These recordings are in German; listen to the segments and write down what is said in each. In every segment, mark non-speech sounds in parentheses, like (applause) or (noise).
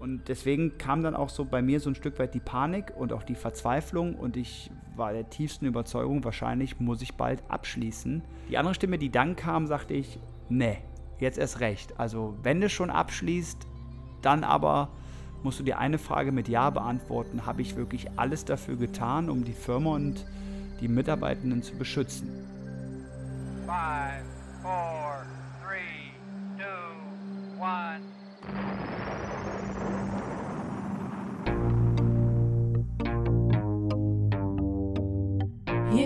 Und deswegen kam dann auch so bei mir so ein Stück weit die Panik und auch die Verzweiflung und ich war der tiefsten Überzeugung, wahrscheinlich muss ich bald abschließen. Die andere Stimme, die dann kam, sagte ich, nee, jetzt erst recht. Also wenn du schon abschließt, dann aber musst du dir eine Frage mit Ja beantworten. Habe ich wirklich alles dafür getan, um die Firma und die Mitarbeitenden zu beschützen? Five, four,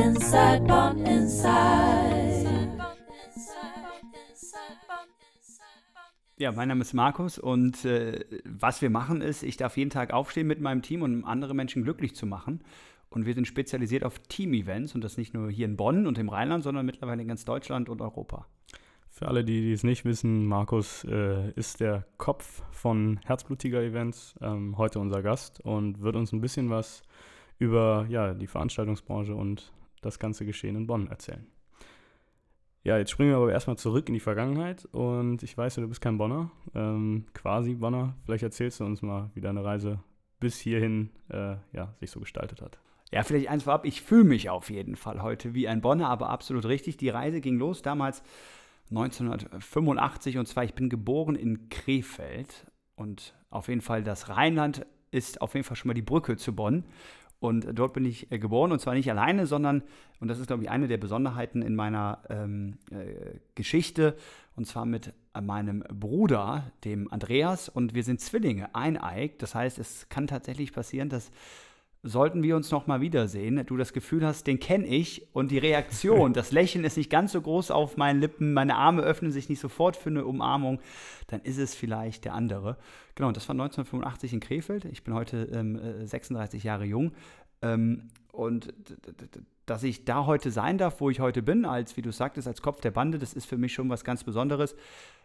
Inside, Bonn Inside. Ja, mein Name ist Markus und äh, was wir machen ist, ich darf jeden Tag aufstehen mit meinem Team, um andere Menschen glücklich zu machen. Und wir sind spezialisiert auf Team-Events und das nicht nur hier in Bonn und im Rheinland, sondern mittlerweile in ganz Deutschland und Europa. Für alle, die es nicht wissen, Markus äh, ist der Kopf von Herzblutiger Events, ähm, heute unser Gast und wird uns ein bisschen was über ja, die Veranstaltungsbranche und das ganze Geschehen in Bonn erzählen. Ja, jetzt springen wir aber erstmal zurück in die Vergangenheit und ich weiß, du bist kein Bonner, ähm, quasi Bonner. Vielleicht erzählst du uns mal, wie deine Reise bis hierhin äh, ja, sich so gestaltet hat. Ja, vielleicht eins vorab, ich fühle mich auf jeden Fall heute wie ein Bonner, aber absolut richtig. Die Reise ging los damals 1985 und zwar, ich bin geboren in Krefeld und auf jeden Fall das Rheinland ist auf jeden Fall schon mal die Brücke zu Bonn. Und dort bin ich äh, geboren und zwar nicht alleine, sondern, und das ist, glaube ich, eine der Besonderheiten in meiner ähm, äh, Geschichte, und zwar mit meinem Bruder, dem Andreas, und wir sind Zwillinge, eineigt. Das heißt, es kann tatsächlich passieren, dass sollten wir uns noch mal wiedersehen, du das Gefühl hast, den kenne ich und die Reaktion, (laughs) das Lächeln ist nicht ganz so groß auf meinen Lippen, meine Arme öffnen sich nicht sofort für eine Umarmung, dann ist es vielleicht der andere. Genau, das war 1985 in Krefeld. Ich bin heute ähm, 36 äh, Jahre jung. Ähm, und dass ich da heute sein darf, wo ich heute bin, als, wie du sagtest, als Kopf der Bande, das ist für mich schon was ganz Besonderes,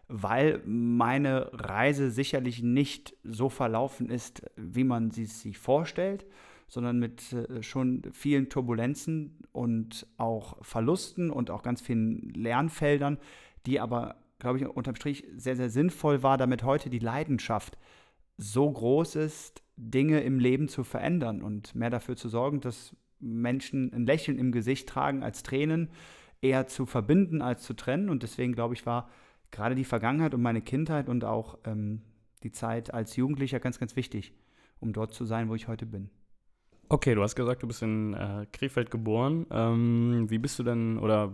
weil meine Reise sicherlich nicht so verlaufen ist, wie man sie sich vorstellt sondern mit äh, schon vielen Turbulenzen und auch Verlusten und auch ganz vielen Lernfeldern, die aber, glaube ich, unterm Strich sehr, sehr sinnvoll war, damit heute die Leidenschaft so groß ist, Dinge im Leben zu verändern und mehr dafür zu sorgen, dass Menschen ein Lächeln im Gesicht tragen als Tränen, eher zu verbinden als zu trennen. Und deswegen, glaube ich, war gerade die Vergangenheit und meine Kindheit und auch ähm, die Zeit als Jugendlicher ganz, ganz wichtig, um dort zu sein, wo ich heute bin. Okay, du hast gesagt, du bist in äh, Krefeld geboren. Ähm, wie bist du denn, oder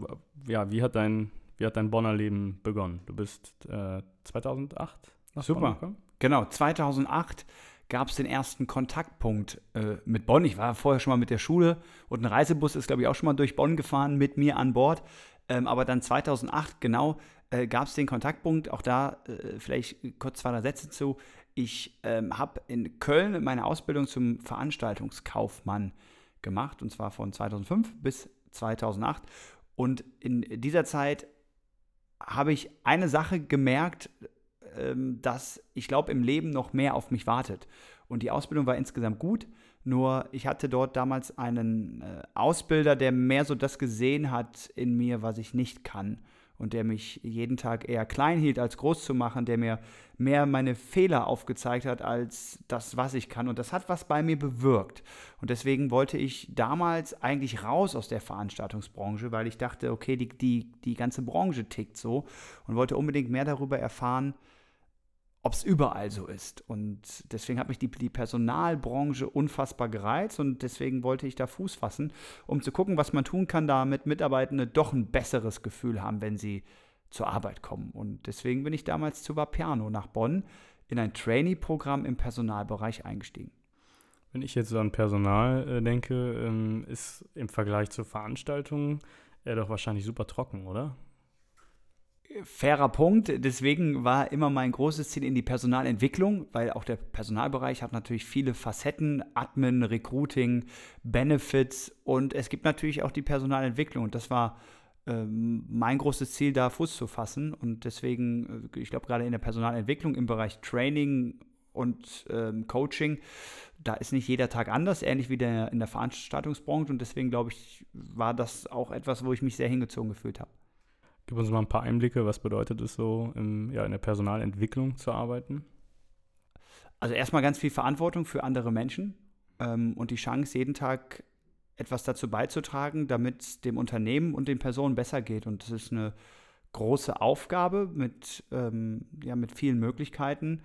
ja, wie hat dein, wie hat dein Bonner Leben begonnen? Du bist äh, 2008 nach Super. Bonn gekommen? Genau, 2008 gab es den ersten Kontaktpunkt äh, mit Bonn. Ich war vorher schon mal mit der Schule und ein Reisebus ist, glaube ich, auch schon mal durch Bonn gefahren mit mir an Bord. Ähm, aber dann 2008 genau äh, gab es den Kontaktpunkt. Auch da äh, vielleicht kurz zwei drei Sätze zu. Ich ähm, habe in Köln meine Ausbildung zum Veranstaltungskaufmann gemacht und zwar von 2005 bis 2008. Und in dieser Zeit habe ich eine Sache gemerkt, ähm, dass ich glaube, im Leben noch mehr auf mich wartet. Und die Ausbildung war insgesamt gut, nur ich hatte dort damals einen äh, Ausbilder, der mehr so das gesehen hat in mir, was ich nicht kann und der mich jeden Tag eher klein hielt, als groß zu machen, der mir mehr meine Fehler aufgezeigt hat, als das, was ich kann. Und das hat was bei mir bewirkt. Und deswegen wollte ich damals eigentlich raus aus der Veranstaltungsbranche, weil ich dachte, okay, die, die, die ganze Branche tickt so und wollte unbedingt mehr darüber erfahren, ob es überall so ist. Und deswegen hat mich die, die Personalbranche unfassbar gereizt und deswegen wollte ich da Fuß fassen, um zu gucken, was man tun kann, damit Mitarbeitende doch ein besseres Gefühl haben, wenn sie zur Arbeit kommen. Und deswegen bin ich damals zu Vapiano nach Bonn in ein Trainee-Programm im Personalbereich eingestiegen. Wenn ich jetzt an Personal äh, denke, ähm, ist im Vergleich zur Veranstaltung er doch wahrscheinlich super trocken, oder? Fairer Punkt. Deswegen war immer mein großes Ziel in die Personalentwicklung, weil auch der Personalbereich hat natürlich viele Facetten, Admin, Recruiting, Benefits und es gibt natürlich auch die Personalentwicklung. Und das war ähm, mein großes Ziel, da Fuß zu fassen. Und deswegen, äh, ich glaube, gerade in der Personalentwicklung im Bereich Training und ähm, Coaching, da ist nicht jeder Tag anders, ähnlich wie der, in der Veranstaltungsbranche. Und deswegen, glaube ich, war das auch etwas, wo ich mich sehr hingezogen gefühlt habe. Gib uns mal ein paar Einblicke, was bedeutet es so, im, ja, in der Personalentwicklung zu arbeiten? Also erstmal ganz viel Verantwortung für andere Menschen ähm, und die Chance, jeden Tag etwas dazu beizutragen, damit es dem Unternehmen und den Personen besser geht. Und das ist eine große Aufgabe mit, ähm, ja, mit vielen Möglichkeiten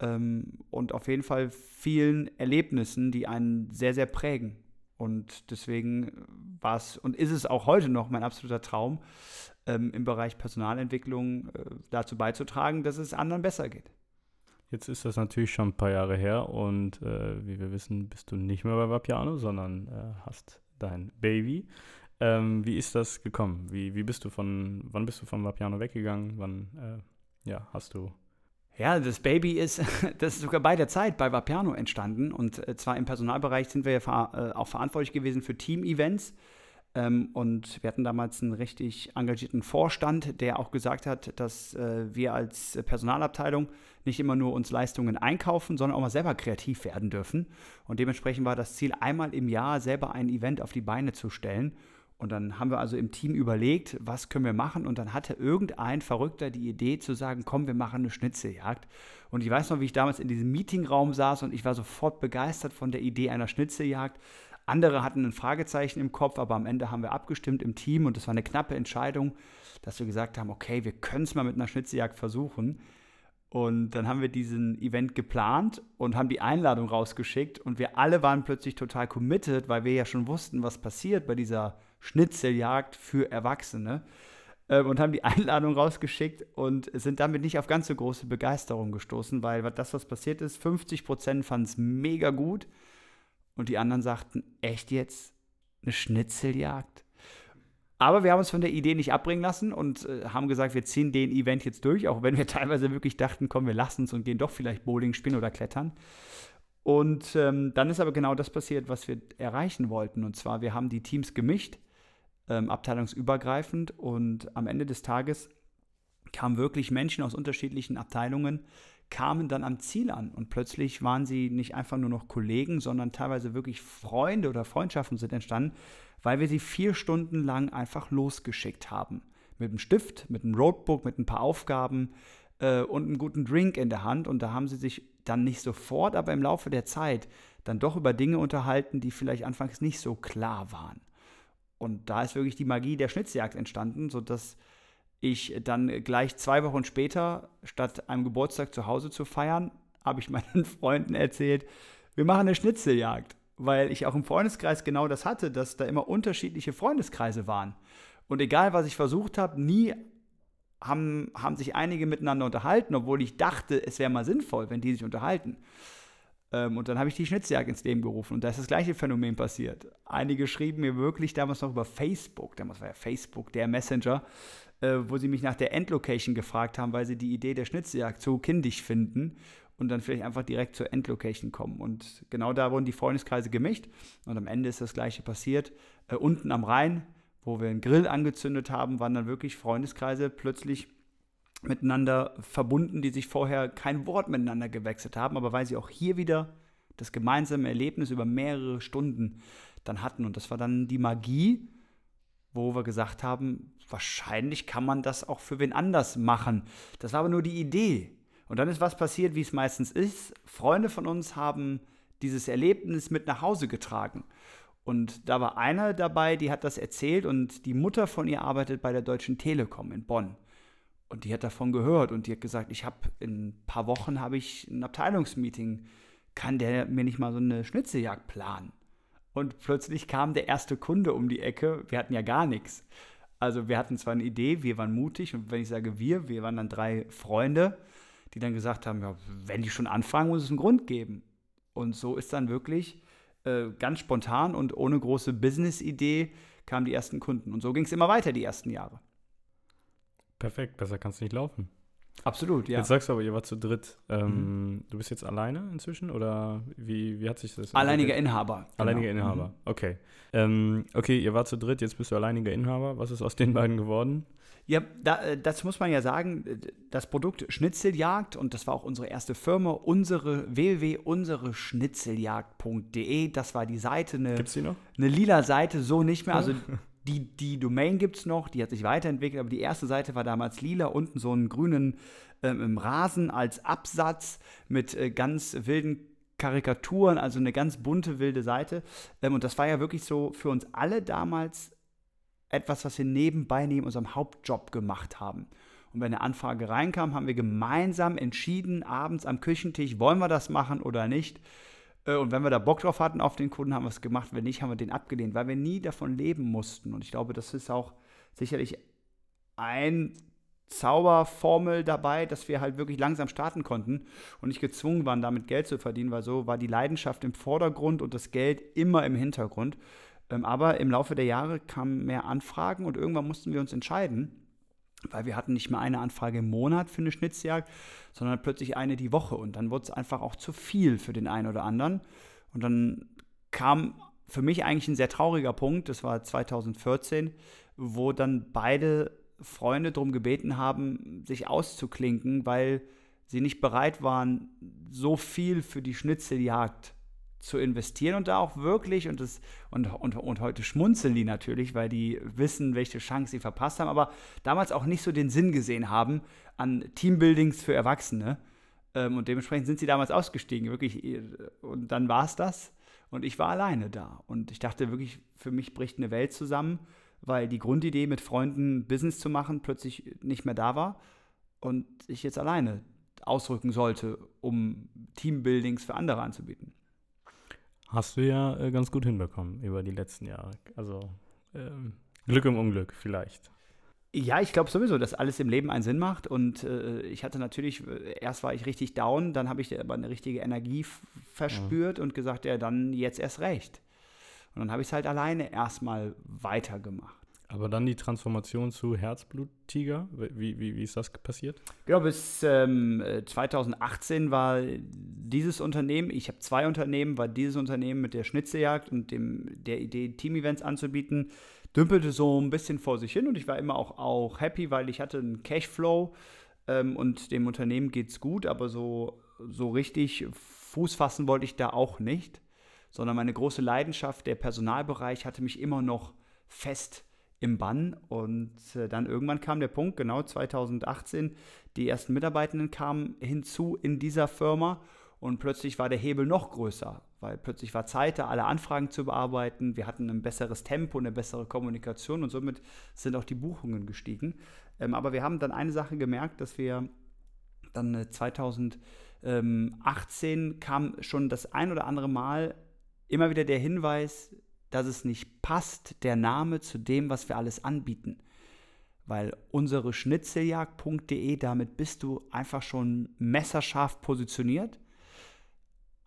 ähm, und auf jeden Fall vielen Erlebnissen, die einen sehr, sehr prägen. Und deswegen war es und ist es auch heute noch mein absoluter Traum, ähm, im Bereich Personalentwicklung äh, dazu beizutragen, dass es anderen besser geht. Jetzt ist das natürlich schon ein paar Jahre her und äh, wie wir wissen, bist du nicht mehr bei Vapiano, sondern äh, hast dein Baby. Ähm, wie ist das gekommen? Wie, wie bist du von, wann bist du von Vapiano weggegangen? Wann äh, ja, hast du ja, das Baby ist, (laughs) das ist sogar bei der Zeit bei Vapiano entstanden. Und äh, zwar im Personalbereich sind wir ja äh, auch verantwortlich gewesen für Team-Events. Ähm, und wir hatten damals einen richtig engagierten Vorstand, der auch gesagt hat, dass äh, wir als Personalabteilung nicht immer nur uns Leistungen einkaufen, sondern auch mal selber kreativ werden dürfen. Und dementsprechend war das Ziel, einmal im Jahr selber ein Event auf die Beine zu stellen. Und dann haben wir also im Team überlegt, was können wir machen. Und dann hatte irgendein Verrückter die Idee zu sagen, komm, wir machen eine Schnitzeljagd. Und ich weiß noch, wie ich damals in diesem Meetingraum saß und ich war sofort begeistert von der Idee einer Schnitzeljagd. Andere hatten ein Fragezeichen im Kopf, aber am Ende haben wir abgestimmt im Team und es war eine knappe Entscheidung, dass wir gesagt haben, okay, wir können es mal mit einer Schnitzeljagd versuchen. Und dann haben wir diesen Event geplant und haben die Einladung rausgeschickt und wir alle waren plötzlich total committed, weil wir ja schon wussten, was passiert bei dieser Schnitzeljagd für Erwachsene ähm, und haben die (laughs) Einladung rausgeschickt und sind damit nicht auf ganz so große Begeisterung gestoßen, weil das, was passiert ist, 50 Prozent fanden es mega gut, und die anderen sagten, echt jetzt? Eine Schnitzeljagd? Aber wir haben uns von der Idee nicht abbringen lassen und äh, haben gesagt, wir ziehen den Event jetzt durch, auch wenn wir (laughs) teilweise wirklich dachten, komm, wir lassen es und gehen doch vielleicht Bowling spielen oder klettern. Und ähm, dann ist aber genau das passiert, was wir erreichen wollten. Und zwar, wir haben die Teams gemischt, ähm, abteilungsübergreifend. Und am Ende des Tages kamen wirklich Menschen aus unterschiedlichen Abteilungen, kamen dann am Ziel an und plötzlich waren sie nicht einfach nur noch Kollegen, sondern teilweise wirklich Freunde oder Freundschaften sind entstanden, weil wir sie vier Stunden lang einfach losgeschickt haben. Mit einem Stift, mit einem Roadbook, mit ein paar Aufgaben äh, und einem guten Drink in der Hand. Und da haben sie sich dann nicht sofort, aber im Laufe der Zeit dann doch über Dinge unterhalten, die vielleicht anfangs nicht so klar waren. Und da ist wirklich die Magie der Schnitzjagd entstanden, sodass ich dann gleich zwei Wochen später, statt einem Geburtstag zu Hause zu feiern, habe ich (laughs) meinen Freunden erzählt, wir machen eine Schnitzeljagd, weil ich auch im Freundeskreis genau das hatte, dass da immer unterschiedliche Freundeskreise waren. Und egal, was ich versucht habe, nie haben, haben sich einige miteinander unterhalten, obwohl ich dachte, es wäre mal sinnvoll, wenn die sich unterhalten. Ähm, und dann habe ich die Schnitzeljagd ins Leben gerufen und da ist das gleiche Phänomen passiert. Einige schrieben mir wirklich damals noch über Facebook, damals war ja Facebook der Messenger, äh, wo sie mich nach der Endlocation gefragt haben, weil sie die Idee der Schnitzeljagd so kindisch finden und dann vielleicht einfach direkt zur Endlocation kommen. Und genau da wurden die Freundeskreise gemischt und am Ende ist das gleiche passiert. Äh, unten am Rhein, wo wir einen Grill angezündet haben, waren dann wirklich Freundeskreise plötzlich miteinander verbunden, die sich vorher kein Wort miteinander gewechselt haben, aber weil sie auch hier wieder das gemeinsame Erlebnis über mehrere Stunden dann hatten. Und das war dann die Magie, wo wir gesagt haben, wahrscheinlich kann man das auch für wen anders machen. Das war aber nur die Idee. Und dann ist was passiert, wie es meistens ist. Freunde von uns haben dieses Erlebnis mit nach Hause getragen. Und da war einer dabei, die hat das erzählt und die Mutter von ihr arbeitet bei der Deutschen Telekom in Bonn. Und die hat davon gehört und die hat gesagt, ich habe in ein paar Wochen habe ich ein Abteilungsmeeting. Kann der mir nicht mal so eine Schnitzeljagd planen? Und plötzlich kam der erste Kunde um die Ecke. Wir hatten ja gar nichts. Also wir hatten zwar eine Idee, wir waren mutig und wenn ich sage wir, wir waren dann drei Freunde, die dann gesagt haben, ja, wenn die schon anfangen, muss es einen Grund geben. Und so ist dann wirklich äh, ganz spontan und ohne große Business-Idee kamen die ersten Kunden. Und so ging es immer weiter die ersten Jahre. Perfekt, besser kannst du nicht laufen. Absolut, ja. Jetzt sagst du aber, ihr wart zu dritt. Ähm, Du bist jetzt alleine inzwischen oder wie, wie hat sich das Alleiniger entwickelt? Inhaber. Alleiniger genau. Inhaber, Mhm. okay. Ähm, okay, ihr wart zu dritt, jetzt bist du alleiniger Inhaber. Was ist aus den beiden geworden? Ja, da, äh, das muss man ja sagen, das Produkt Schnitzeljagd, und das war auch unsere erste Firma, unsere www.unsereschnitzeljagd.de, das war die Seite, eine, Gibt's die noch? eine lila Seite, so nicht mehr. Also (laughs) die, die Domain gibt es noch, die hat sich weiterentwickelt, aber die erste Seite war damals lila, unten so einen grünen ähm, Rasen als Absatz mit äh, ganz wilden Karikaturen, also eine ganz bunte, wilde Seite. Ähm, und das war ja wirklich so für uns alle damals etwas, was wir nebenbei neben unserem Hauptjob gemacht haben. Und wenn eine Anfrage reinkam, haben wir gemeinsam entschieden, abends am Küchentisch, wollen wir das machen oder nicht. Äh, Und wenn wir da Bock drauf hatten auf den Kunden, haben wir es gemacht. Wenn nicht, haben wir den abgelehnt, weil wir nie davon leben mussten. Und ich glaube, das ist auch sicherlich ein Zauberformel dabei, dass wir halt wirklich langsam starten konnten und nicht gezwungen waren, damit Geld zu verdienen, weil so war die Leidenschaft im Vordergrund und das Geld immer im Hintergrund. Ähm, Aber im Laufe der Jahre kamen mehr Anfragen und irgendwann mussten wir uns entscheiden, weil wir hatten nicht mehr eine Anfrage im Monat für eine Schnitzjagd, sondern plötzlich eine die Woche. Und dann wurde es einfach auch zu viel für den einen oder anderen. Und dann kam für mich eigentlich ein sehr trauriger Punkt, das war 2014, wo dann beide Freunde darum gebeten haben, sich auszuklinken, weil sie nicht bereit waren, so viel für die Schnitzeljagd zu investieren und da auch wirklich, und, das, und, und, und heute schmunzeln die natürlich, weil die wissen, welche Chance sie verpasst haben, aber damals auch nicht so den Sinn gesehen haben an Teambuildings für Erwachsene. Ähm, und dementsprechend sind sie damals ausgestiegen, wirklich. Und dann war es das. Und ich war alleine da. Und ich dachte wirklich, für mich bricht eine Welt zusammen, weil die Grundidee, mit Freunden Business zu machen, plötzlich nicht mehr da war. Und ich jetzt alleine ausrücken sollte, um Teambuildings für andere anzubieten. Hast du ja äh, ganz gut hinbekommen über die letzten Jahre. Also ähm, Glück im Unglück vielleicht. Ja, ich glaube sowieso, dass alles im Leben einen Sinn macht. Und äh, ich hatte natürlich, äh, erst war ich richtig down, dann habe ich aber eine richtige Energie verspürt und gesagt, ja, dann jetzt erst recht. Und dann habe ich es halt alleine erstmal weitergemacht. Aber dann die Transformation zu Herzbluttiger. Wie, wie, wie ist das passiert? Genau, bis ähm, äh, 2018 war dieses Unternehmen, ich habe zwei Unternehmen, war dieses Unternehmen mit der Schnitzeljagd und dem, der Idee, Team-Events anzubieten, dümpelte so ein bisschen vor sich hin und ich war immer auch, auch happy, weil ich hatte einen Cashflow ähm, und dem Unternehmen geht es gut, aber so, so richtig Fuß fassen wollte ich da auch nicht, sondern meine große Leidenschaft, der Personalbereich, hatte mich immer noch fest im Bann. Und äh, dann irgendwann kam der Punkt, genau 2018, die ersten Mitarbeitenden kamen hinzu in dieser Firma und plötzlich war der Hebel noch größer, weil plötzlich war Zeit da, alle Anfragen zu bearbeiten. Wir hatten ein besseres Tempo, eine bessere Kommunikation und somit sind auch die Buchungen gestiegen. Ähm, aber wir haben dann eine Sache gemerkt, dass wir dann äh, 2018 kam schon das ein oder andere Mal immer wieder der Hinweis, dass es nicht passt, der Name zu dem, was wir alles anbieten. Weil unsere Schnitzeljagd.de, damit bist du einfach schon messerscharf positioniert.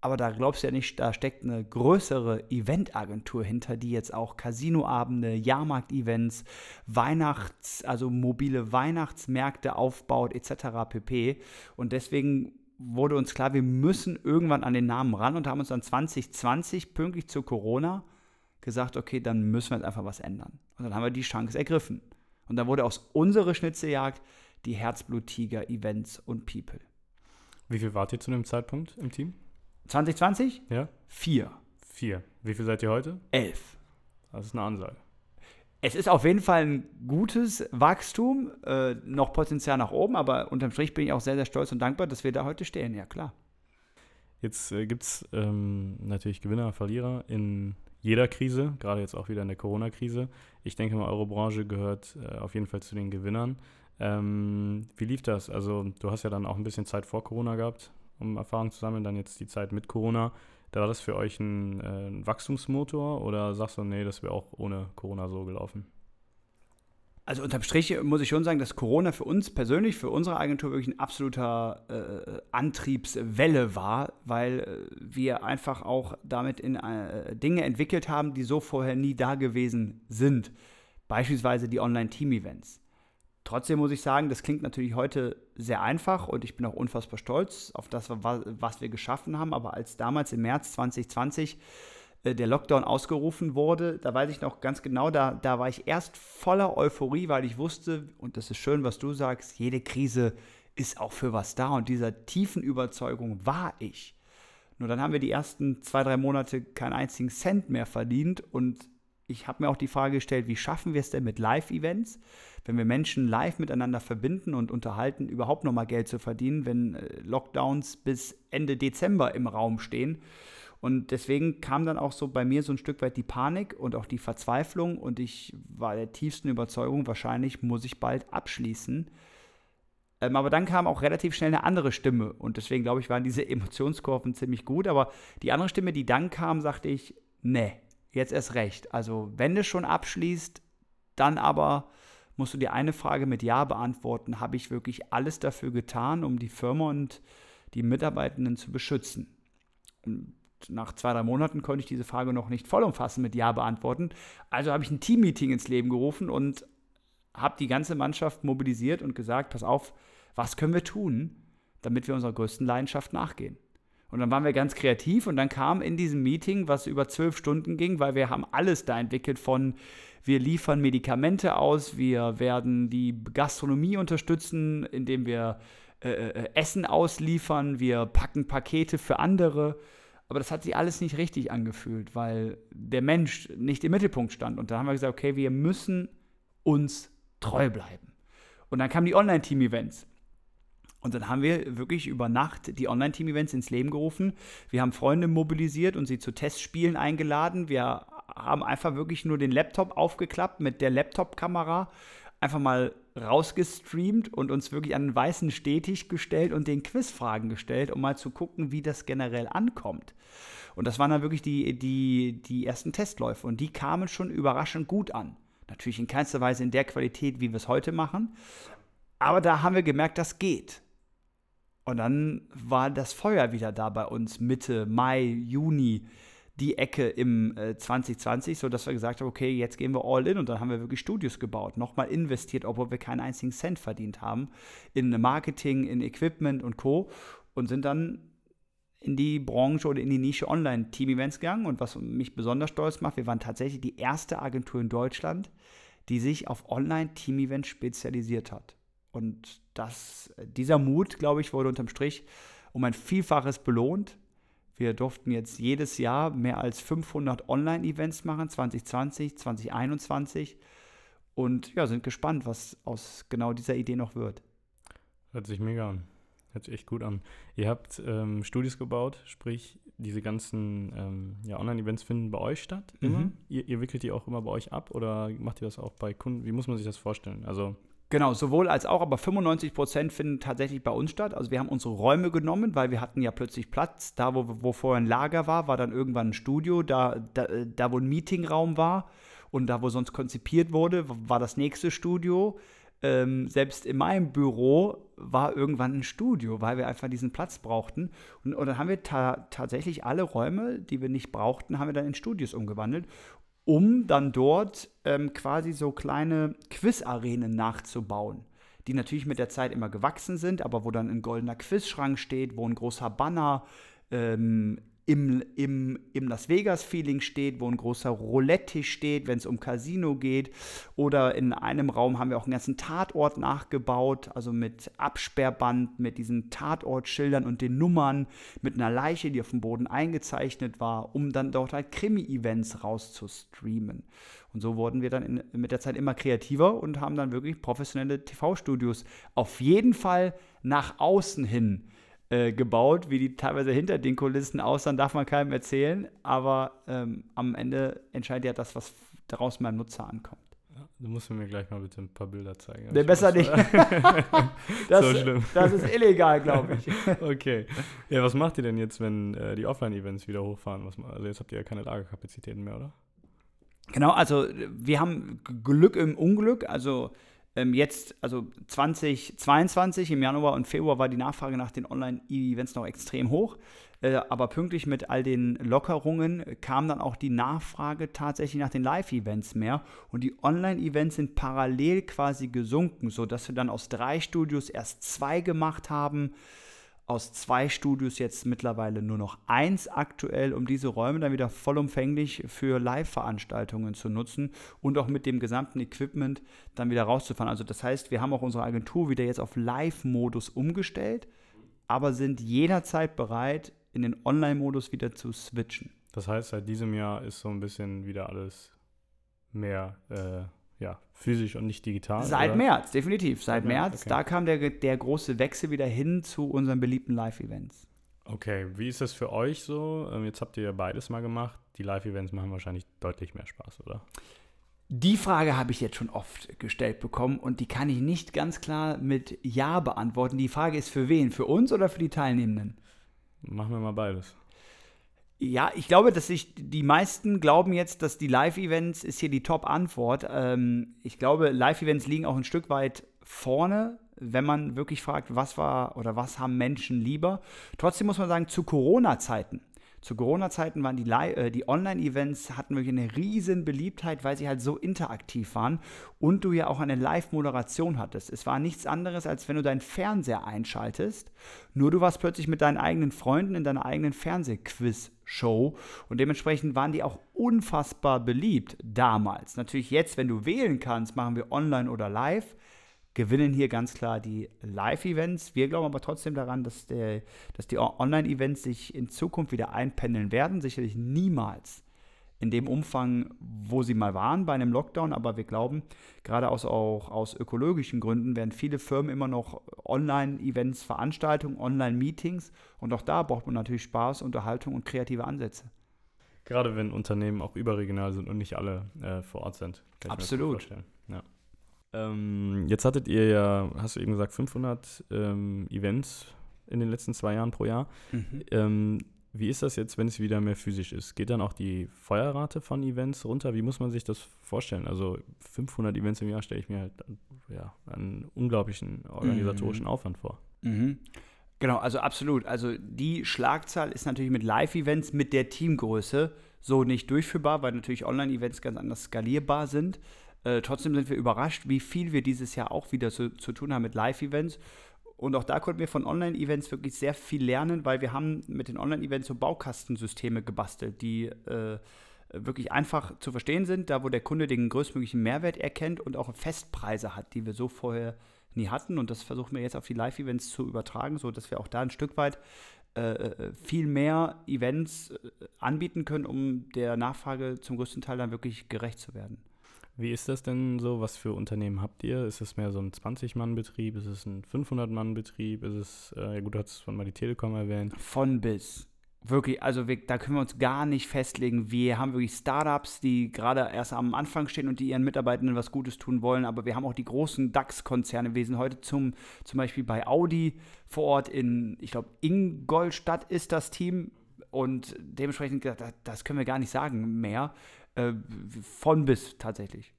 Aber da glaubst du ja nicht, da steckt eine größere Eventagentur hinter, die jetzt auch Casinoabende, Jahrmarkt-Events, Weihnachts-, also mobile Weihnachtsmärkte aufbaut, etc. pp. Und deswegen wurde uns klar, wir müssen irgendwann an den Namen ran und haben uns dann 2020, pünktlich zu Corona, gesagt, okay, dann müssen wir jetzt einfach was ändern. Und dann haben wir die Chance ergriffen. Und dann wurde aus unserer Schnitzeljagd die Herzbluttiger Events und People. Wie viel wart ihr zu dem Zeitpunkt im Team? 2020? Ja? Vier. Vier. Wie viel seid ihr heute? Elf. Das ist eine Ansage. Es ist auf jeden Fall ein gutes Wachstum, äh, noch Potenzial nach oben, aber unterm Strich bin ich auch sehr, sehr stolz und dankbar, dass wir da heute stehen. Ja, klar. Jetzt äh, gibt es ähm, natürlich Gewinner, Verlierer in jeder Krise, gerade jetzt auch wieder in der Corona-Krise. Ich denke mal, eure Branche gehört äh, auf jeden Fall zu den Gewinnern. Ähm, wie lief das? Also, du hast ja dann auch ein bisschen Zeit vor Corona gehabt, um Erfahrung zu sammeln, dann jetzt die Zeit mit Corona. Da war das für euch ein, äh, ein Wachstumsmotor oder sagst du, nee, das wäre auch ohne Corona so gelaufen? Also unterm Strich muss ich schon sagen, dass Corona für uns persönlich, für unsere Agentur wirklich ein absoluter äh, Antriebswelle war, weil äh, wir einfach auch damit in äh, Dinge entwickelt haben, die so vorher nie da gewesen sind. Beispielsweise die Online-Team-Events. Trotzdem muss ich sagen, das klingt natürlich heute sehr einfach und ich bin auch unfassbar stolz auf das, was wir geschaffen haben. Aber als damals im März 2020 äh, der Lockdown ausgerufen wurde, da weiß ich noch ganz genau, da, da war ich erst voller Euphorie, weil ich wusste, und das ist schön, was du sagst, jede Krise ist auch für was da. Und dieser tiefen Überzeugung war ich. Nur dann haben wir die ersten zwei, drei Monate keinen einzigen Cent mehr verdient und ich habe mir auch die Frage gestellt, wie schaffen wir es denn mit Live-Events, wenn wir Menschen live miteinander verbinden und unterhalten, überhaupt nochmal Geld zu verdienen, wenn äh, Lockdowns bis Ende Dezember im Raum stehen. Und deswegen kam dann auch so bei mir so ein Stück weit die Panik und auch die Verzweiflung und ich war der tiefsten Überzeugung, wahrscheinlich muss ich bald abschließen. Ähm, aber dann kam auch relativ schnell eine andere Stimme und deswegen glaube ich, waren diese (laughs) Emotionskurven ziemlich gut. Aber die andere Stimme, die dann kam, sagte ich, nee, jetzt erst recht. Also, wenn du schon abschließt, dann aber musst du dir eine Frage mit Ja beantworten. Habe ich wirklich alles dafür getan, um die Firma und die Mitarbeitenden zu beschützen? Und nach zwei, drei Monaten konnte ich diese Frage noch nicht vollumfassend mit Ja beantworten. Also habe ich ein Teammeeting ins Leben gerufen und habe die ganze Mannschaft mobilisiert und gesagt, pass auf, was können wir tun, damit wir unserer größten Leidenschaft nachgehen? Und dann waren wir ganz kreativ und dann kam in diesem Meeting, was über zwölf Stunden ging, weil wir haben alles da entwickelt von wir liefern Medikamente aus, wir werden die Gastronomie unterstützen, indem wir äh, äh, Essen ausliefern, wir packen Pakete für andere. Aber das hat sich alles nicht richtig angefühlt, weil der Mensch nicht im Mittelpunkt stand. Und da haben wir gesagt, okay, wir müssen uns treu bleiben. Und dann kamen die Online-Team-Events. Und dann haben wir wirklich über Nacht die Online-Team-Events ins Leben gerufen. Wir haben Freunde mobilisiert und sie zu Testspielen eingeladen. Wir haben einfach wirklich nur den Laptop aufgeklappt mit der Laptop-Kamera, einfach mal rausgestreamt und uns wirklich an den weißen Stetig gestellt und den Quizfragen gestellt, um mal zu gucken, wie das generell ankommt. Und das waren dann wirklich die, die, die ersten Testläufe und die kamen schon überraschend gut an. Natürlich in keinster Weise in der Qualität, wie wir es heute machen. Aber da haben wir gemerkt, das geht. Und dann war das Feuer wieder da bei uns Mitte Mai, Juni, die Ecke im äh, 2020, sodass wir gesagt haben, okay, jetzt gehen wir all in und dann haben wir wirklich Studios gebaut, nochmal investiert, obwohl wir keinen einzigen Cent verdient haben, in Marketing, in Equipment und Co. und sind dann in die Branche oder in die Nische Online-Team-Events gegangen. Und was mich besonders stolz macht, wir waren tatsächlich die erste Agentur in Deutschland, die sich auf Online-Team-Events spezialisiert hat. Und das, dieser Mut, glaube ich, wurde unterm Strich um ein Vielfaches belohnt. Wir durften jetzt jedes Jahr mehr als 500 Online-Events machen, 2020, 2021. Und ja, sind gespannt, was aus genau dieser Idee noch wird. Hört sich mega an. Hört sich echt gut an. Ihr habt ähm, Studios gebaut, sprich, diese ganzen ähm, ja, Online-Events finden bei euch statt immer? Mhm. Ihr, ihr, wickelt die auch immer bei euch ab oder macht ihr das auch bei Kunden? Wie muss man sich das vorstellen? Also Genau, sowohl als auch, aber 95 Prozent finden tatsächlich bei uns statt. Also wir haben unsere Räume genommen, weil wir hatten ja plötzlich Platz. Da, wo, wo vorher ein Lager war, war dann irgendwann ein Studio. Da, da, da, wo ein Meetingraum war und da, wo sonst konzipiert wurde, war das nächste Studio. Ähm, selbst in meinem Büro war irgendwann ein Studio, weil wir einfach diesen Platz brauchten. Und, und dann haben wir ta tatsächlich alle Räume, die wir nicht brauchten, haben wir dann in Studios umgewandelt um dann dort ähm, quasi so kleine Quiz-Arenen nachzubauen, die natürlich mit der Zeit immer gewachsen sind, aber wo dann ein goldener Quizschrank steht, wo ein großer Banner ähm, im, im, im Las Vegas-Feeling steht, wo ein großer Roulette-Tisch steht, wenn es um Casino geht. Oder in einem Raum haben wir auch einen ganzen Tatort nachgebaut, also mit Absperrband, mit diesen Tatortschildern und den Nummern, mit einer Leiche, die auf dem Boden eingezeichnet war, um dann dort halt Krimi-Events rauszustreamen. Und so wurden wir dann in, mit der Zeit immer kreativer und haben dann wirklich professionelle TV-Studios auf jeden Fall nach außen hin äh, gebaut, wie die teilweise hinter den Kulissen aussahen, darf man keinem erzählen. Aber ähm, am Ende entscheidet ja das, was daraus beim Nutzer ankommt. Ja, du musst mir gleich mal bitte ein paar Bilder zeigen. Nee, besser nicht. (laughs) (laughs) das, so schlimm. das ist illegal, glaube ich. (laughs) okay. Ja, was macht ihr denn jetzt, wenn äh, die Offline-Events wieder hochfahren? Was, also jetzt habt ihr ja keine Lagerkapazitäten mehr, oder? Genau, also wir haben Glück im Unglück. Also jetzt, also 2022 im Januar und Februar war die Nachfrage nach den Online-Events noch extrem hoch. Äh, aber pünktlich mit all den Lockerungen kam dann auch die Nachfrage tatsächlich nach den Live-Events mehr. Und die Online-Events sind parallel quasi gesunken, sodass wir dann aus drei Studios erst zwei gemacht haben aus zwei Studios jetzt mittlerweile nur noch eins aktuell, um diese Räume dann wieder vollumfänglich für Live-Veranstaltungen zu nutzen und auch mit dem gesamten Equipment dann wieder rauszufahren. Also das heißt, wir haben auch unsere Agentur wieder jetzt auf Live-Modus umgestellt, aber sind jederzeit bereit, in den Online-Modus wieder zu switchen. Das heißt, seit diesem Jahr ist so ein bisschen wieder alles mehr äh, physisch und nicht digital. Seit oder? März, definitiv. Seit März, März, okay. da kam der, der große Wechsel wieder hin zu unseren beliebten Live-Events. Okay, wie ist das für euch so? Ähm, jetzt habt ihr ja beides mal gemacht. Die Live-Events machen wahrscheinlich deutlich mehr Spaß, oder? Die Frage habe ich jetzt schon oft gestellt bekommen und die kann ich nicht ganz klar mit Ja beantworten. Die Frage ist für wen? Für uns oder für die Teilnehmenden? Machen wir mal beides. Ja, ich glaube, dass sich die meisten glauben jetzt, dass die Live-Events ist hier die Top-Antwort. Ähm, ich glaube, Live-Events liegen auch ein Stück weit vorne, wenn man wirklich fragt, was war oder was haben Menschen lieber. Trotzdem muss man sagen, zu Corona-Zeiten. Zu Corona-Zeiten waren die, äh, die Online-Events hatten wirklich eine riesen Beliebtheit, weil sie halt so interaktiv waren und du ja auch eine Live-Moderation hattest. Es war nichts anderes, als wenn du deinen Fernseher einschaltest, nur du warst plötzlich mit deinen eigenen Freunden in deiner eigenen Fernsehquiz-Show und dementsprechend waren die auch unfassbar beliebt damals. Natürlich jetzt, wenn du wählen kannst, machen wir online oder live gewinnen hier ganz klar die Live-Events. Wir glauben aber trotzdem daran, dass, der, dass die Online-Events sich in Zukunft wieder einpendeln werden. Sicherlich niemals in dem Umfang, wo sie mal waren bei einem Lockdown, aber wir glauben, gerade aus, auch aus ökologischen Gründen werden viele Firmen immer noch Online-Events, Veranstaltungen, Online-Meetings und auch da braucht man natürlich Spaß, Unterhaltung und kreative Ansätze. Gerade wenn Unternehmen auch überregional sind und nicht alle äh, vor Ort sind. Absolut. Ähm, jetzt hattet ihr ja, hast du eben gesagt, 500 ähm, Events in den letzten zwei Jahren pro Jahr. Ähm, wie ist das jetzt, wenn es wieder mehr physisch ist? Geht dann auch die Feuerrate von Events runter? Wie muss man sich das vorstellen? Also 500 Events im Jahr stelle ich mir halt ja, einen unglaublichen organisatorischen Mhm. Aufwand vor. Mhm. Genau, also absolut. Also die Schlagzahl ist natürlich mit Live-Events mit der Teamgröße so nicht durchführbar, weil natürlich Online-Events ganz anders skalierbar sind. Äh, trotzdem sind wir überrascht, wie viel wir dieses Jahr auch wieder zu, zu tun haben mit Live-Events. Und auch da konnten wir von Online-Events wirklich sehr viel lernen, weil wir haben mit den Online-Events so Baukastensysteme gebastelt, die äh, wirklich einfach zu verstehen sind, da wo der Kunde den größtmöglichen Mehrwert erkennt und auch Festpreise hat, die wir so vorher nie hatten. Und das versuchen wir jetzt auf die Live-Events zu übertragen, sodass wir auch da ein Stück weit äh, äh, viel mehr Events anbieten können, um der Nachfrage zum größten Teil dann wirklich gerecht zu werden. Wie ist das denn so? Was für Unternehmen habt ihr? Ist es mehr so ein 20-Mann-Betrieb? Ist es ein 500-Mann-Betrieb? Ist es, äh, ja gut, du hast von mal die Telekom erwähnt. Von bis. Wirklich, also wir, da können wir uns gar nicht festlegen. Wir haben wirklich Startups, die gerade erst am Anfang stehen und die ihren Mitarbeitenden was Gutes tun wollen. Aber wir haben auch die großen DAX-Konzerne. Wir sind heute zum, zum Beispiel bei Audi vor Ort in, ich glaube, Ingolstadt ist das Team. Und dementsprechend, da- das können wir gar nicht sagen mehr. Äh, von bis tatsächlich.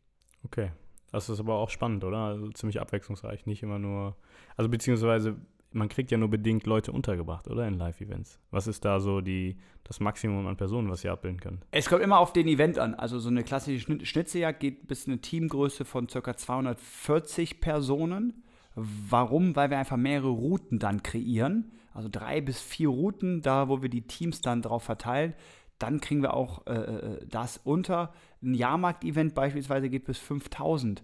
Okay. Das ist aber auch spannend, oder? Also ziemlich abwechslungsreich. Nicht immer nur. Also beziehungsweise, man kriegt ja nur bedingt Leute untergebracht, oder? In Live-Events. Was ist da so die, das Maximum an Personen, was ihr abbilden könnt? Es kommt immer auf den Event an. Also so eine klassische Schnitt Schnitzeljagd geht bis eine Teamgröße von ca. 240 Personen. Warum? Weil wir einfach mehrere Routen dann kreieren. Also drei bis vier Routen, da wo wir die Teams dann drauf verteilen. Dann kriegen wir auch äh, äh, das unter. Ein Jahrmarkt-Event beispielsweise geht bis 5000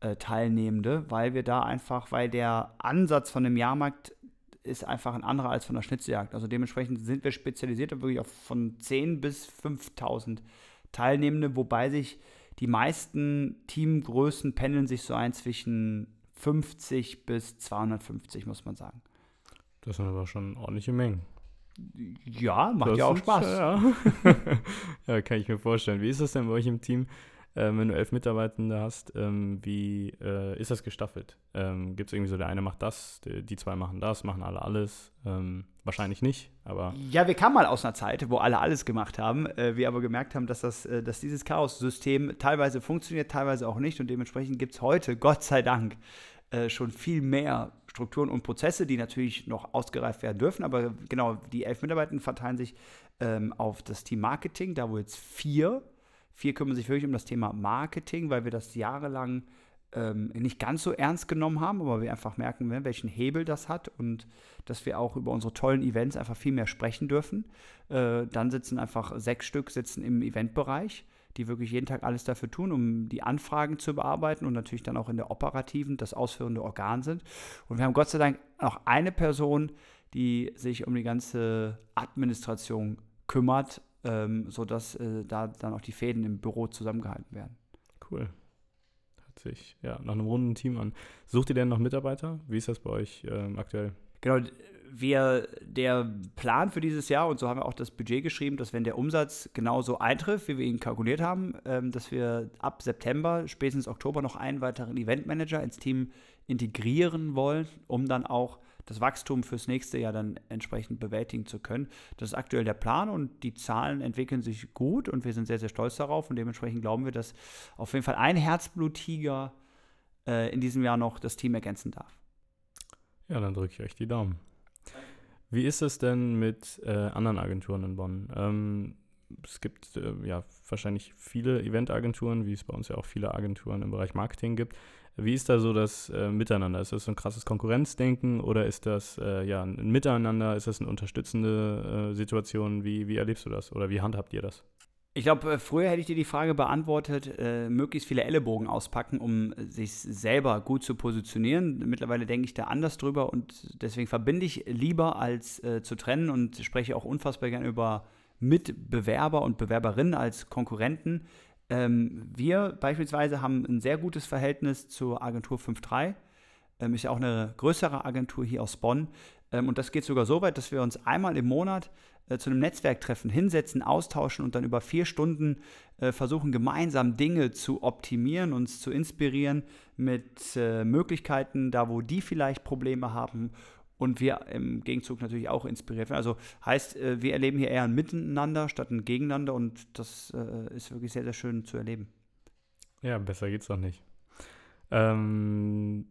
äh, Teilnehmende, weil wir da einfach, weil der Ansatz von einem Jahrmarkt ist einfach ein anderer als von der Schnitzeljagd. Also dementsprechend sind wir spezialisiert wirklich auf von 10 bis 5000 Teilnehmende, wobei sich die meisten Teamgrößen pendeln sich so ein zwischen 50 bis 250, muss man sagen. Das sind aber schon ordentliche Mengen. Ja, macht Das ja auch Spaß. Ja. (laughs) ja, kann ich mir vorstellen. Wie ist das denn bei euch im Team? Ähm, wenn du elf Mitarbeitende hast, ähm, wie äh, ist das gestaffelt? Ähm, Gibt es irgendwie so, der eine macht das, die, die zwei machen das, machen alle alles? Ähm, wahrscheinlich nicht, aber. Ja, wir kamen mal aus einer Zeit, wo alle alles gemacht haben. Äh, wir aber gemerkt haben, dass, das, äh, dass dieses Chaos-System teilweise funktioniert, teilweise auch nicht. Und dementsprechend gibt es heute, Gott sei Dank, äh, schon viel mehr Strukturen und Prozesse, die natürlich noch ausgereift werden dürfen. Aber genau, die elf Mitarbeiter verteilen sich ähm, auf das Team Marketing, da wo jetzt vier Vier kümmern sich wirklich um das Thema Marketing, weil wir das jahrelang ähm, nicht ganz so ernst genommen haben, aber wir einfach merken, ne, welchen Hebel das hat und dass wir auch über unsere tollen Events einfach viel mehr sprechen dürfen. Äh, dann sitzen einfach sechs Stück sitzen im Eventbereich, die wirklich jeden Tag alles dafür tun, um die Anfragen zu bearbeiten und natürlich dann auch in der operativen das ausführende Organ sind. Und wir haben Gott sei Dank auch eine Person, die sich um die ganze Administration kümmert, ähm, sodass äh, da dann auch die Fäden im Büro zusammengehalten werden. Cool. Hört sich ja nach einem runden Team an. Sucht ihr denn noch Mitarbeiter? Wie ist das bei euch ähm, aktuell? Genau, wir, der Plan für dieses Jahr, und so haben wir auch das Budget geschrieben, dass wenn der Umsatz genauso eintrifft, wie wir ihn kalkuliert haben, ähm, dass wir ab September, spätestens Oktober noch einen weiteren Eventmanager ins Team integrieren wollen, um dann auch das Wachstum fürs nächste Jahr dann entsprechend bewältigen zu können. Das ist aktuell der Plan und die Zahlen entwickeln sich gut und wir sind sehr, sehr stolz darauf und dementsprechend glauben wir, dass auf jeden Fall ein Herzbluttiger äh, in diesem Jahr noch das Team ergänzen darf. Ja, dann drücke ich euch die Daumen. Wie ist es denn mit äh, anderen Agenturen in Bonn? Ähm, es gibt äh, ja wahrscheinlich viele Eventagenturen, wie es bei uns ja auch viele Agenturen im Bereich Marketing gibt. Wie ist da so das äh, Miteinander? Ist das so ein krasses Konkurrenzdenken oder ist das äh, ja ein Miteinander? Ist das eine unterstützende äh, Situation? Wie, wie erlebst du das oder wie handhabt ihr das? Ich glaube, äh, früher hätte ich dir die Frage beantwortet, äh, möglichst viele Ellenbogen auspacken, um sich selber gut zu positionieren. Mittlerweile denke ich da anders drüber und deswegen verbinde ich lieber als äh, zu trennen und spreche auch unfassbar gerne über Mitbewerber und Bewerberinnen als Konkurrenten. Ähm, wir beispielsweise haben ein sehr gutes Verhältnis zur Agentur 53. Ähm, ist ja auch eine größere Agentur hier aus Bonn. Ähm, und das geht sogar so weit, dass wir uns einmal im Monat äh, zu einem Netzwerktreffen hinsetzen, austauschen und dann über vier Stunden äh, versuchen, gemeinsam Dinge zu optimieren, uns zu inspirieren mit äh, Möglichkeiten, da wo die vielleicht Probleme haben und wir im Gegenzug natürlich auch inspiriert werden. Also heißt, äh, wir erleben hier eher ein Miteinander statt ein Gegeneinander und das äh, ist wirklich sehr, sehr schön zu erleben. Ja, besser geht's doch nicht. Ähm,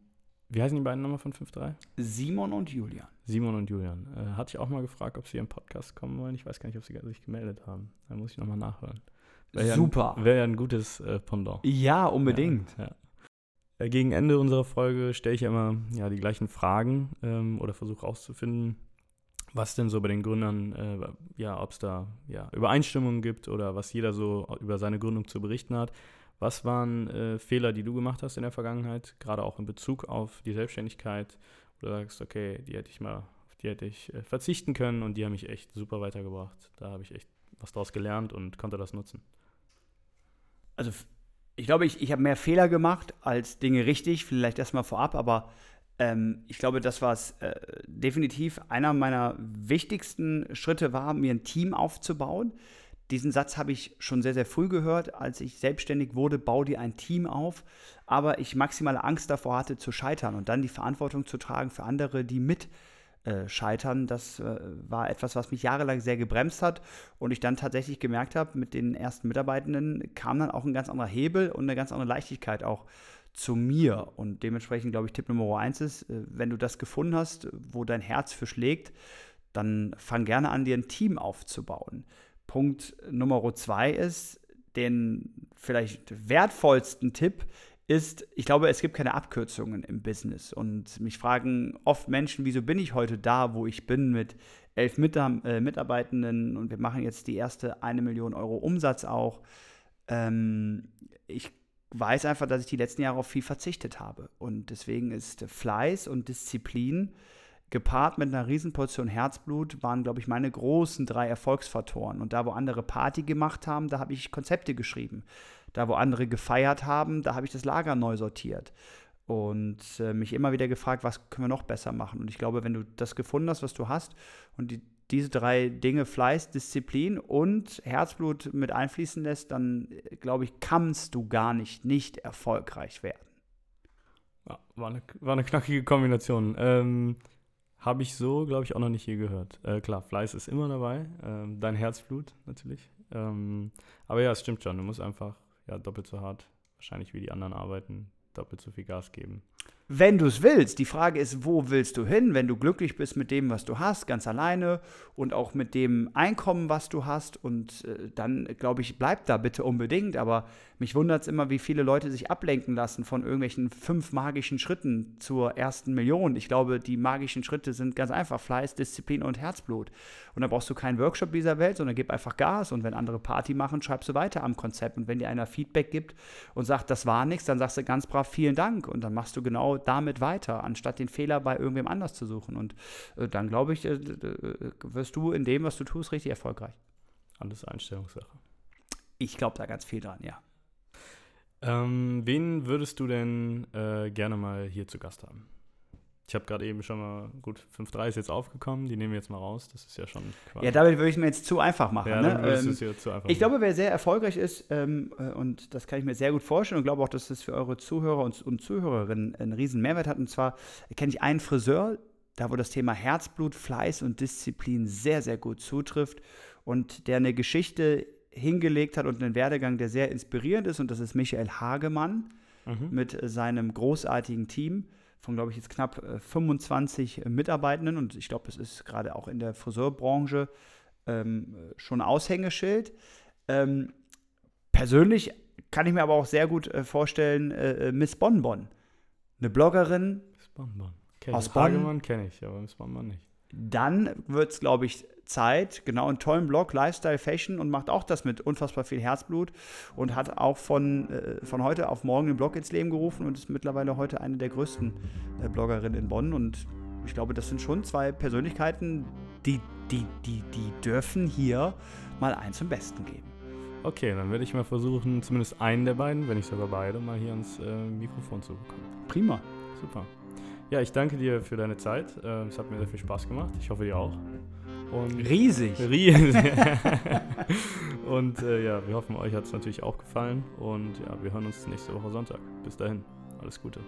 wie heißen die beiden nochmal von 5.3? Simon und Julian. Simon und Julian. Äh, hatte ich auch mal gefragt, ob sie im Podcast kommen wollen. Ich weiß gar nicht, ob sie sich gemeldet haben. Da muss ich nochmal nachhören. Wär Super. Ja Wäre ja ein gutes äh, Pendant. Ja, unbedingt. Ja, ja. Äh, gegen Ende unserer Folge stelle ich ja immer ja, die gleichen Fragen ähm, oder versuche herauszufinden, was denn so bei den Gründern, äh, ja, ob es da ja, Übereinstimmungen gibt oder was jeder so über seine Gründung zu berichten hat. Was waren äh, Fehler, die du gemacht hast in der Vergangenheit, gerade auch in Bezug auf die Selbstständigkeit, wo du sagst, okay, die hätte ich mal, die hätte ich äh, verzichten können und die haben mich echt super weitergebracht. Da habe ich echt was draus gelernt und konnte das nutzen. Also ich glaube, ich, ich habe mehr Fehler gemacht als Dinge richtig, vielleicht erstmal vorab, aber ähm, ich glaube, das, was äh, definitiv einer meiner wichtigsten Schritte war, mir ein Team aufzubauen. Diesen Satz habe ich schon sehr, sehr früh gehört, als ich selbstständig wurde, bau dir ein Team auf. Aber ich maximale Angst davor hatte zu scheitern und dann die Verantwortung zu tragen für andere, die mit äh, scheitern. Das äh, war etwas, was mich jahrelang sehr gebremst hat und ich dann tatsächlich gemerkt habe, mit den ersten Mitarbeitenden kam dann auch ein ganz anderer Hebel und eine ganz andere Leichtigkeit auch zu mir. Und dementsprechend glaube ich, Tipp Nummer eins ist, äh, wenn du das gefunden hast, wo dein Herz für schlägt, dann fang gerne an, dir ein Team aufzubauen. Punkt Nummer zwei ist, den vielleicht wertvollsten Tipp ist, ich glaube, es gibt keine Abkürzungen im Business. Und mich fragen oft Menschen, wieso bin ich heute da, wo ich bin, mit elf äh, Mitarbeitenden und wir machen jetzt die erste eine Million Euro Umsatz auch. Ähm, ich weiß einfach, dass ich die letzten Jahre auf viel verzichtet habe. Und deswegen ist Fleiß und Disziplin gepaart mit einer Riesenportion Herzblut waren, glaube ich, meine großen drei Erfolgsfaktoren. Und da, wo andere Party gemacht haben, da habe ich Konzepte geschrieben. Da, wo andere gefeiert haben, da habe ich das Lager neu sortiert und äh, mich immer wieder gefragt, was können wir noch besser machen. Und ich glaube, wenn du das gefunden hast, was du hast und die diese drei Dinge, Fleiß, Disziplin und Herzblut mit einfließen lässt, dann äh, glaube ich, kannst du gar nicht nicht erfolgreich werden. Ja, war, eine, war eine knackige Kombination. Ähm, Habe ich so, glaube ich, auch noch nicht je gehört. Äh, klar, Fleiß ist immer dabei. Ähm, dein Herzblut natürlich. Ähm, aber ja, es stimmt schon. Du musst einfach ja, doppelt so hart, wahrscheinlich wie die anderen arbeiten, doppelt so viel Gas geben wenn du es willst. Die Frage ist, wo willst du hin, wenn du glücklich bist mit dem, was du hast, ganz alleine und auch mit dem Einkommen, was du hast. Und äh, dann, glaube ich, bleib da bitte unbedingt. Aber mich wundert es immer, wie viele Leute sich ablenken lassen von irgendwelchen fünf magischen Schritten zur ersten Million. Ich glaube, die magischen Schritte sind ganz einfach Fleiß, Disziplin und Herzblut. Und da brauchst du keinen Workshop dieser Welt, sondern gib einfach Gas. Und wenn andere Party machen, schreibst du weiter am Konzept. Und wenn dir einer Feedback gibt und sagt, das war nichts, dann sagst du ganz brav vielen Dank. Und dann machst du genau damit weiter, anstatt den Fehler bei irgendwem anders zu suchen. Und äh, dann, glaube ich, äh, wirst du in dem, was du tust, richtig erfolgreich. Alles Einstellungssache. Ich glaube da ganz viel dran, ja. Ähm, wen würdest du denn äh, gerne mal hier zu Gast haben? Ich habe gerade eben schon mal, gut, 5-3 ist jetzt aufgekommen, die nehmen wir jetzt mal raus. Das ist ja schon quasi. Ja, damit würde ich mir jetzt zu einfach machen. Ja, ne? ähm, zu einfach ich glaube, wer sehr erfolgreich ist, ähm, äh, und das kann ich mir sehr gut vorstellen und glaube auch, dass das für eure Zuhörer und, und Zuhörerinnen einen riesen Mehrwert hat. Und zwar kenne ich einen Friseur, da wo das Thema Herzblut, Fleiß und Disziplin sehr, sehr gut zutrifft und der eine Geschichte hingelegt hat und einen Werdegang, der sehr inspirierend ist. Und das ist Michael Hagemann mhm. mit seinem großartigen Team von, glaube ich, jetzt knapp 25 äh, Mitarbeitenden und ich glaube, es ist gerade auch in der Friseurbranche ähm, schon Aushängeschild. Ähm, persönlich kann ich mir aber auch sehr gut äh, vorstellen, äh, äh Miss Bonbon, eine Bloggerin Miss Bonbon. Kenn aus Bonn. Hagemann kenne ich, aber Miss Bonbon nicht. Dann wird es, glaube ich, Zeit, genau einen tollen Blog, Lifestyle Fashion und macht auch das mit unfassbar viel Herzblut und hat auch von, äh, von heute auf morgen den Blog ins Leben gerufen und ist mittlerweile heute eine der größten äh, Bloggerinnen in Bonn und ich glaube, das sind schon zwei Persönlichkeiten, die, die, die, die dürfen hier mal eins zum Besten geben. Okay, dann werde ich mal versuchen, zumindest einen der beiden, wenn nicht sogar beide, mal hier ans äh, Mikrofon zu bekommen. Prima. Super. Ja, ich danke dir für deine Zeit. Äh, es hat mir sehr viel Spaß gemacht. Ich hoffe, dir auch. Und riesig. (laughs) Riesig. (laughs) und äh, ja, wir hoffen, euch hat es natürlich auch gefallen. Und ja, wir hören uns nächste Woche Sonntag. Bis dahin, alles Gute.